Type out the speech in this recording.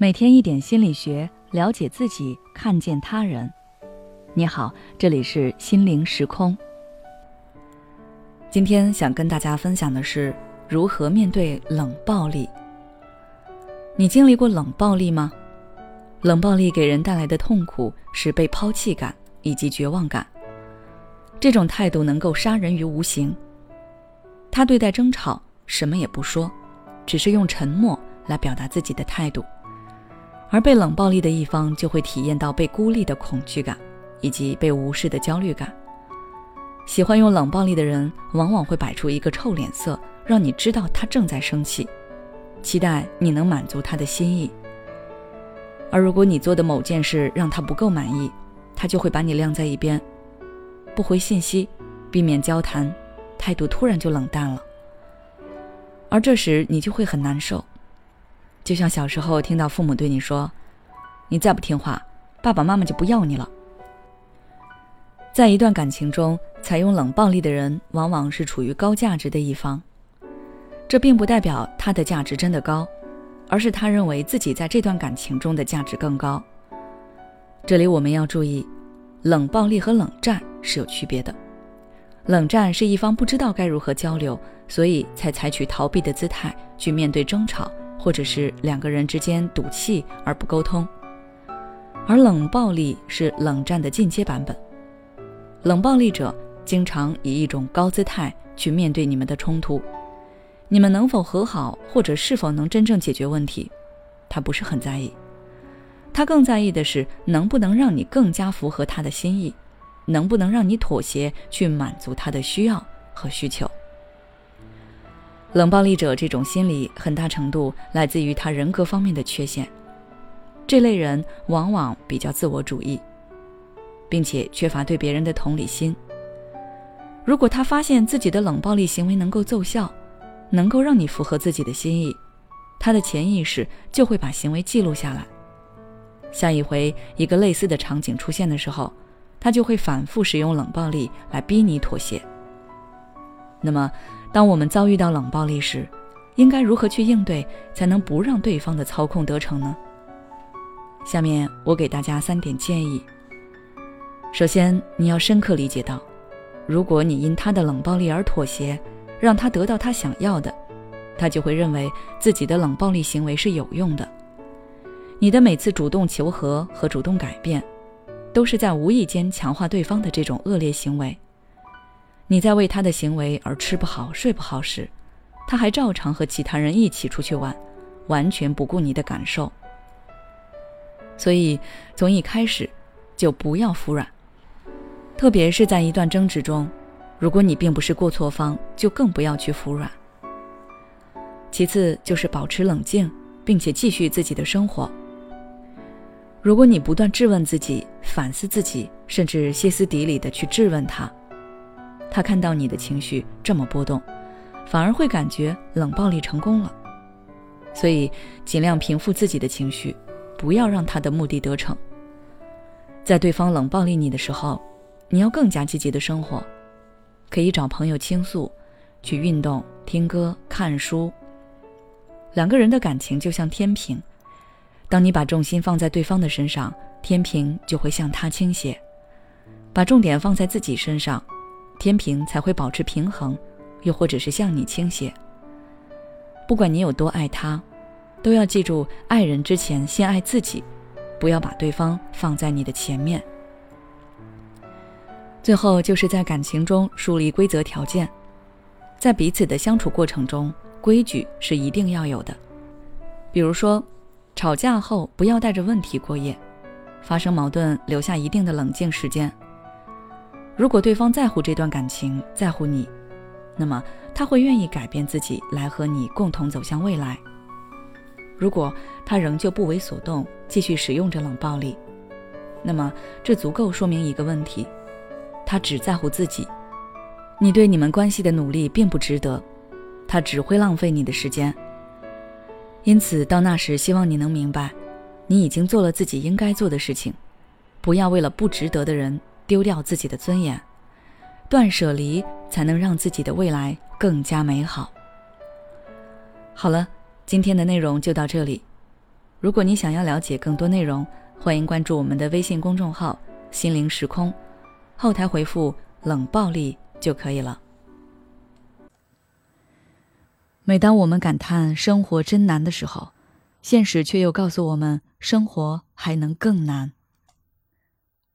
每天一点心理学，了解自己，看见他人。你好，这里是心灵时空。今天想跟大家分享的是如何面对冷暴力。你经历过冷暴力吗？冷暴力给人带来的痛苦是被抛弃感以及绝望感。这种态度能够杀人于无形。他对待争吵什么也不说，只是用沉默来表达自己的态度。而被冷暴力的一方就会体验到被孤立的恐惧感，以及被无视的焦虑感。喜欢用冷暴力的人，往往会摆出一个臭脸色，让你知道他正在生气，期待你能满足他的心意。而如果你做的某件事让他不够满意，他就会把你晾在一边，不回信息，避免交谈，态度突然就冷淡了。而这时你就会很难受。就像小时候听到父母对你说：“你再不听话，爸爸妈妈就不要你了。”在一段感情中，采用冷暴力的人往往是处于高价值的一方。这并不代表他的价值真的高，而是他认为自己在这段感情中的价值更高。这里我们要注意，冷暴力和冷战是有区别的。冷战是一方不知道该如何交流，所以才采取逃避的姿态去面对争吵。或者是两个人之间赌气而不沟通，而冷暴力是冷战的进阶版本。冷暴力者经常以一种高姿态去面对你们的冲突，你们能否和好或者是否能真正解决问题，他不是很在意。他更在意的是能不能让你更加符合他的心意，能不能让你妥协去满足他的需要和需求。冷暴力者这种心理很大程度来自于他人格方面的缺陷。这类人往往比较自我主义，并且缺乏对别人的同理心。如果他发现自己的冷暴力行为能够奏效，能够让你符合自己的心意，他的潜意识就会把行为记录下来。下一回一个类似的场景出现的时候，他就会反复使用冷暴力来逼你妥协。那么。当我们遭遇到冷暴力时，应该如何去应对，才能不让对方的操控得逞呢？下面我给大家三点建议。首先，你要深刻理解到，如果你因他的冷暴力而妥协，让他得到他想要的，他就会认为自己的冷暴力行为是有用的。你的每次主动求和和主动改变，都是在无意间强化对方的这种恶劣行为。你在为他的行为而吃不好睡不好时，他还照常和其他人一起出去玩，完全不顾你的感受。所以从一开始就不要服软，特别是在一段争执中，如果你并不是过错方，就更不要去服软。其次就是保持冷静，并且继续自己的生活。如果你不断质问自己、反思自己，甚至歇斯底里的去质问他。他看到你的情绪这么波动，反而会感觉冷暴力成功了。所以，尽量平复自己的情绪，不要让他的目的得逞。在对方冷暴力你的时候，你要更加积极的生活，可以找朋友倾诉，去运动、听歌、看书。两个人的感情就像天平，当你把重心放在对方的身上，天平就会向他倾斜；把重点放在自己身上。天平才会保持平衡，又或者是向你倾斜。不管你有多爱他，都要记住，爱人之前先爱自己，不要把对方放在你的前面。最后就是在感情中树立规则条件，在彼此的相处过程中，规矩是一定要有的。比如说，吵架后不要带着问题过夜，发生矛盾留下一定的冷静时间。如果对方在乎这段感情，在乎你，那么他会愿意改变自己来和你共同走向未来。如果他仍旧不为所动，继续使用着冷暴力，那么这足够说明一个问题：他只在乎自己，你对你们关系的努力并不值得，他只会浪费你的时间。因此，到那时，希望你能明白，你已经做了自己应该做的事情，不要为了不值得的人。丢掉自己的尊严，断舍离才能让自己的未来更加美好。好了，今天的内容就到这里。如果你想要了解更多内容，欢迎关注我们的微信公众号“心灵时空”，后台回复“冷暴力”就可以了。每当我们感叹生活真难的时候，现实却又告诉我们，生活还能更难。